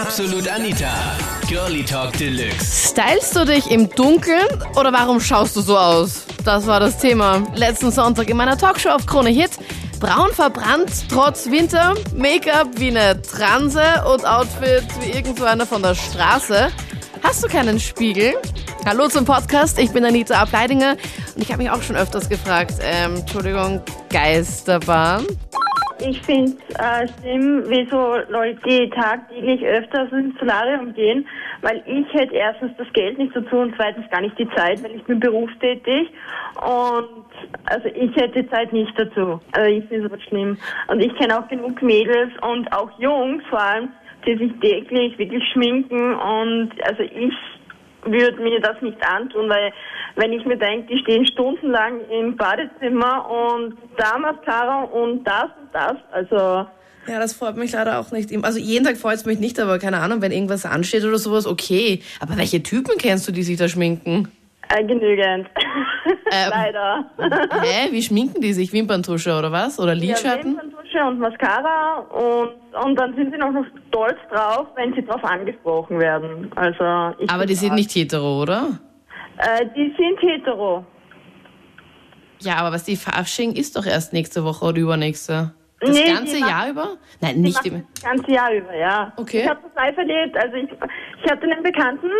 Absolut Anita. Girlie Talk Deluxe. Stylst du dich im Dunkeln oder warum schaust du so aus? Das war das Thema letzten Sonntag in meiner Talkshow auf Krone Hit. Braun verbrannt, trotz Winter, Make-up wie eine Transe und Outfit wie irgendwo einer von der Straße. Hast du keinen Spiegel? Hallo zum Podcast, ich bin Anita Ableidinger und ich habe mich auch schon öfters gefragt, ähm, Entschuldigung, Geisterbahn? Ich finde äh, schlimm, wie so Leute, tagtäglich öfters ins Solarium gehen, weil ich hätte erstens das Geld nicht dazu und zweitens gar nicht die Zeit, weil ich bin berufstätig und also ich hätte Zeit nicht dazu. Also ich finde es schlimm. Und ich kenne auch genug Mädels und auch Jungs vor allem, die sich täglich wirklich schminken und also ich würde mir das nicht antun, weil wenn ich mir denke, die stehen stundenlang im Badezimmer und da Mascara und das und das, also Ja, das freut mich leider auch nicht. Also jeden Tag freut es mich nicht, aber keine Ahnung, wenn irgendwas ansteht oder sowas, okay. Aber welche Typen kennst du, die sich da schminken? äh, genügend. Ähm, Leider. Hä? Wie schminken die sich? Wimperntusche oder was? Oder Ja, Lidschatten? Wimperntusche und Mascara und, und dann sind sie noch stolz drauf, wenn sie drauf angesprochen werden. Also ich aber die sind nicht hetero, oder? Äh, die sind hetero. Ja, aber was die Fasching ist doch erst nächste Woche oder übernächste. Das Nee, ganze macht- Jahr über? Nein, nicht machen im. das ganze Jahr über, ja. Okay. Ich habe das live erlebt. Also ich, ich hatte einen Bekannten,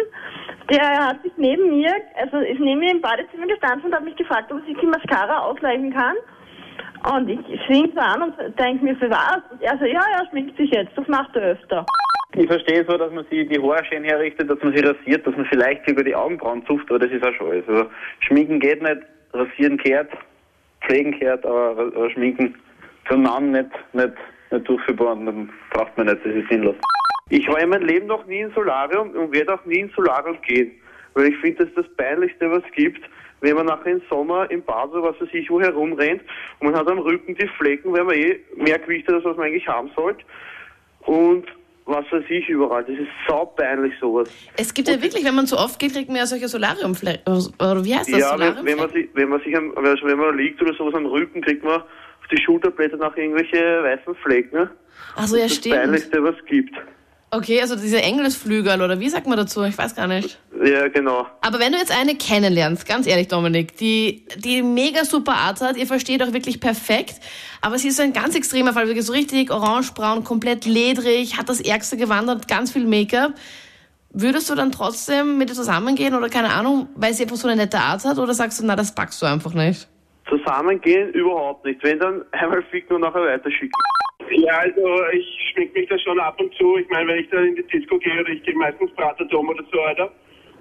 der hat sich neben mir, also ist neben mir im Badezimmer gestanden und hat mich gefragt, ob sich die Mascara ausleihen kann. Und ich schwing so an und denke mir, für was? Und er so, ja, ja, schminkt sich jetzt, das macht er öfter. Ich verstehe so, dass man sich die Haare schön herrichtet, dass man sie rasiert, dass man vielleicht über die Augenbrauen zupft, aber das ist auch schon alles. Also Schminken geht nicht, rasieren kehrt, pflegen kehrt, aber, aber Schminken für einen Mann nicht, nicht, nicht durchführbar und dann braucht man nicht, das ist sinnlos. Ich war in meinem Leben noch nie im Solarium und werde auch nie ins Solarium gehen, weil ich finde, das ist das Peinlichste, was es gibt, wenn man nachher im Sommer im Bad oder was weiß ich wo herumrennt und man hat am Rücken die Flecken, weil man eh mehr Gewicht hat, als was man eigentlich haben sollte. Und was weiß ich überall. Das ist saupeinlich sowas. Es gibt ja wirklich, wenn man zu oft geht, kriegt man ja solche Solariumflecken. Oder wie heißt das? ja, wenn, wenn man sich, wenn man sich am, also wenn man liegt oder sowas am Rücken, kriegt man auf die Schulterblätter nach irgendwelche weißen Flecken. Ne? Ach so, ja, das stimmt. Peinlichste, was es gibt. Okay, also diese Engelsflügel oder wie sagt man dazu? Ich weiß gar nicht. Ja, genau. Aber wenn du jetzt eine kennenlernst, ganz ehrlich, Dominik, die, die mega super Art hat, ihr versteht auch wirklich perfekt, aber sie ist so ein ganz extremer Fall, wirklich so richtig orange-braun, komplett ledrig, hat das Ärgste gewandert, ganz viel Make-up. Würdest du dann trotzdem mit ihr zusammengehen oder keine Ahnung, weil sie einfach so eine nette Art hat oder sagst du, na, das packst du einfach nicht? Zusammengehen überhaupt nicht. Wenn dann einmal ficken und nachher weiterschicken. Ja, also ich schmink mich da schon ab und zu. Ich meine, wenn ich da in die Disco gehe oder ich gehe meistens Praterdom oder so weiter.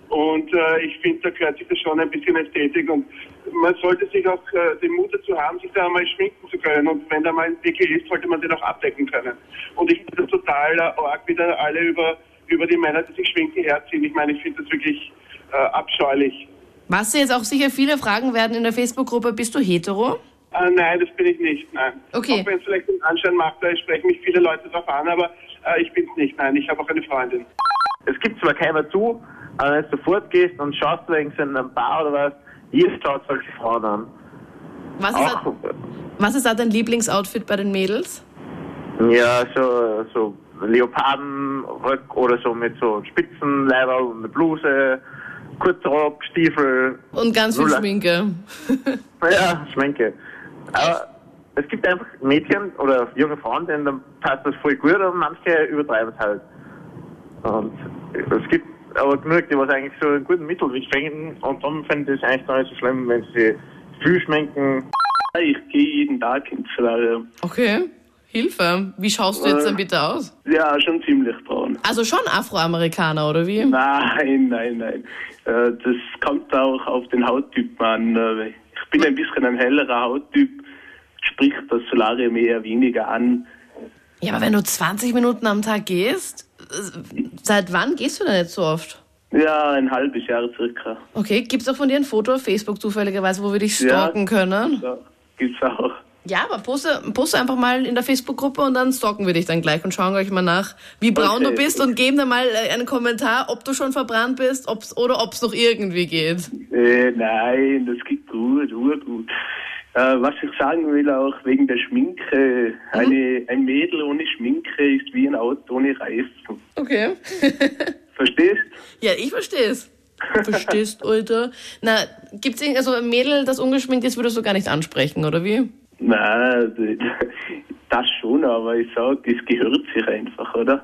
Und äh, ich finde, da gehört sich das schon ein bisschen Ästhetik und man sollte sich auch äh, den Mut dazu haben, sich da mal schminken zu können. Und wenn da mal ein Pickel ist, sollte man den auch abdecken können. Und ich finde das total äh, arg, wie da alle über, über die Männer, die sich schminken, herziehen. Ich meine, ich finde das wirklich äh, abscheulich. Was jetzt auch sicher viele fragen werden in der Facebook-Gruppe, bist du hetero? Äh, nein, das bin ich nicht, nein. Okay. Auch wenn es vielleicht den Anschein macht, da sprechen mich viele Leute drauf an, aber äh, ich bin es nicht, nein. Ich habe auch eine Freundin. Es gibt zwar keiner zu, aber wenn du sofort gehst und schaust du irgendwo in einem Bar oder was, jeder schaut solche Frauen an. Was ist, Auch, was ist da dein Lieblingsoutfit bei den Mädels? ja, so, so Leopardenröck oder so mit so Spitzenleiber und eine Bluse, Kurzrock, Stiefel, Und ganz viel Nuller. Schminke. Ja, Schminke. Aber es gibt einfach Mädchen oder junge Frauen, denen dann passt das voll gut und manche übertreiben es halt. Und es gibt aber genug, die was eigentlich so einen guten Mittelweg finden und dann finde ich es eigentlich gar nicht so schlimm, wenn sie viel schminken. Ich gehe jeden Tag ins Solarium. Okay, Hilfe. Wie schaust du jetzt denn bitte aus? Ja, schon ziemlich braun. Also schon Afroamerikaner, oder wie? Nein, nein, nein. Äh, Das kommt auch auf den Hauttyp an. Äh, Ich bin ein bisschen ein hellerer Hauttyp, spricht das Solarium eher weniger an. Ja, aber wenn du 20 Minuten am Tag gehst, seit wann gehst du denn jetzt so oft? Ja, ein halbes Jahr circa. Okay, gibt's auch von dir ein Foto auf Facebook zufälligerweise, wo wir dich Ja. stalken können? Ja, gibt's auch. Ja, aber poste, poste einfach mal in der Facebook-Gruppe und dann stalken wir dich dann gleich und schauen gleich mal nach, wie braun Okay. du bist und geben dann mal äh, einen Kommentar, ob du schon verbrannt bist ob's, oder ob es noch irgendwie geht. Äh, nein, das geht gut, urgut. Äh, was ich sagen will, auch wegen der Schminke. Eine, ein Mädel ohne Schminke ist wie ein Auto ohne Reifen. Okay. Verstehst? ja, ich versteh's. Verstehst, Alter. Na, gibt's irgend- also ein Mädel, das ungeschminkt ist, würdest du gar nicht ansprechen, oder wie? Nein, das schon, aber ich sag, es gehört sich einfach, oder?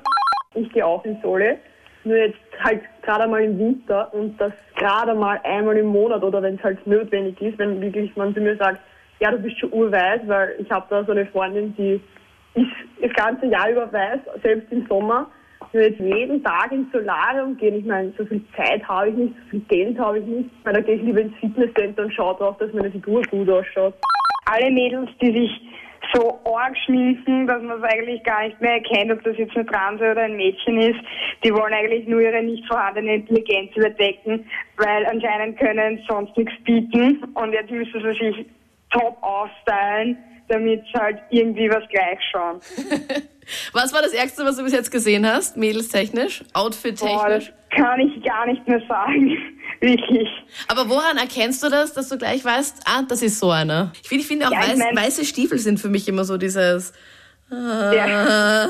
Ich gehe auch in Sole, nur jetzt halt gerade mal im Winter und das gerade mal einmal im Monat oder wenn es halt notwendig ist, wenn wirklich man zu mir sagt, ja, du bist schon urweiß, weil ich habe da so eine Freundin, die ist das ganze Jahr über weiß, selbst im Sommer. Nur jetzt jeden Tag ins Solarium gehen, ich meine, so viel Zeit habe ich nicht, so viel Geld habe ich nicht, weil da gehe ich lieber ins Fitnesscenter und schaue drauf, dass meine Figur gut ausschaut. alle Mädels, die sich so arg schminken, dass man es eigentlich gar nicht mehr erkennt, ob das jetzt eine Transe oder ein Mädchen ist, die wollen eigentlich nur ihre nicht vorhandene Intelligenz überdecken, weil anscheinend können sonst nichts bieten und jetzt müssen sie sich top aufstylen, damit sie halt irgendwie was gleich schauen. Was war das Ärgste, was du bis jetzt gesehen hast, mädelstechnisch, Boah, das outfit-technisch? kann ich gar nicht mehr sagen. Wirklich. Aber woran erkennst du das, dass du gleich weißt, ah, das ist so einer? Ich finde, ich finde auch Ja, ich weiß, mein- weiße Stiefel sind für mich immer so dieses, Ja. ah,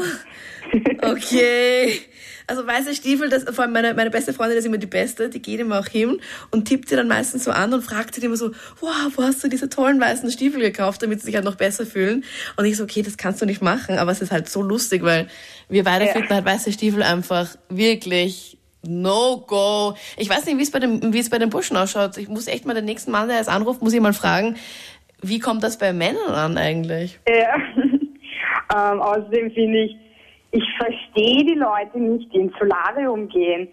okay. Also weiße Stiefel, das, vor allem meine, meine beste Freundin das ist immer die beste, die geht immer auch hin und tippt sie dann meistens so an und fragt sie immer so, wow, wo hast du diese tollen weißen Stiefel gekauft, damit sie sich halt noch besser fühlen? Und ich so, okay, das kannst du nicht machen, aber es ist halt so lustig, weil wir beide Ja. finden halt weiße Stiefel einfach wirklich No go. Ich weiß nicht, wie es bei dem, wie es bei den Burschen ausschaut. Ich muss echt mal den nächsten Mann, der es anruft, muss ich mal fragen, wie kommt das bei Männern an eigentlich? Ja. ähm, außerdem finde ich, ich verstehe die Leute nicht, die ins Solarium gehen.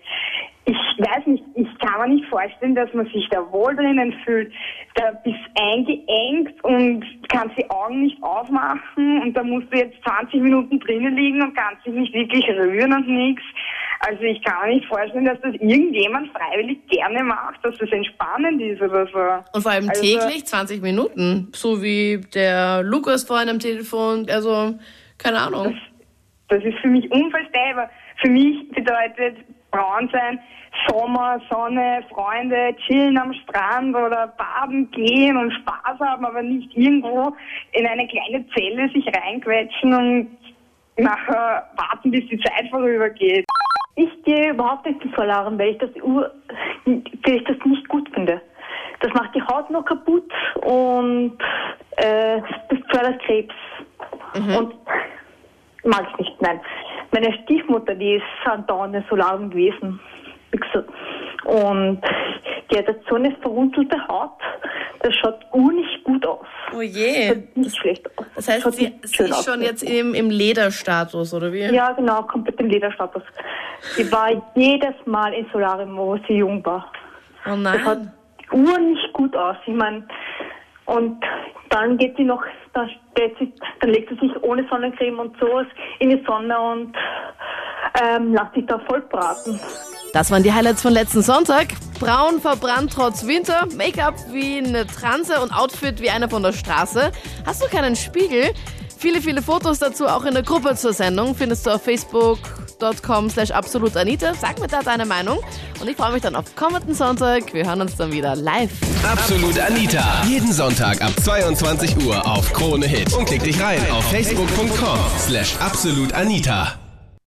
Ich weiß nicht, ich kann mir nicht vorstellen, dass man sich da wohl drinnen fühlt. Da bist eingeengt und kannst die Augen nicht aufmachen und da musst du jetzt 20 Minuten drinnen liegen und kannst dich nicht wirklich rühren und nichts. Also ich kann mir nicht vorstellen, dass das irgendjemand freiwillig gerne macht, dass das entspannend ist oder so. Und vor allem Also- täglich 20 Minuten. So wie der Lukas vorhin am Telefon. Also, keine Ahnung. Das ist für mich unvorstellbar. Für mich bedeutet braun sein Sommer, Sonne, Freunde, chillen am Strand oder baden gehen und Spaß haben, aber nicht irgendwo in eine kleine Zelle sich reinquetschen und nachher warten, bis die Zeit vorübergeht. Ich gehe überhaupt nicht ins Solarium, weil ich das, ur- weil ich das nicht gut finde. Das macht die Haut noch kaputt und äh, das fördert Krebs. Und mag ich nicht, nein. Meine Stiefmutter, die ist andauernd Solarium gewesen. Und die hat jetzt so eine verrunzelte Haut, das schaut ur nicht gut aus. Oh je. Schaut nicht schlecht aus. Das heißt, Schaut sie, sie ist aus. schon jetzt im, im Lederstatus, oder wie? Ja, genau, komplett im Lederstatus. Die war jedes Mal im Solarium, wo sie jung war. Oh Das nein. Uhr nicht gut aus. Ich meine, und dann geht sie noch, dann, sie, dann legt sie sich ohne Sonnencreme und sowas in die Sonne und ähm, lässt sich da voll braten. Das waren die Highlights von letzten Sonntag. Braun verbrannt trotz Winter, Make-up wie eine Transe und Outfit wie einer von der Straße. Hast du keinen Spiegel? Viele, viele Fotos dazu auch in der Gruppe zur Sendung findest du auf facebook.com slash absolutanita. Sag mir da deine Meinung und ich freue mich dann auf kommenden Sonntag. Wir hören uns dann wieder live. Absolut Anita. Jeden Sonntag ab 22 Uhr auf Krone Hit. Und klick dich rein auf facebook.com slash absolutanita.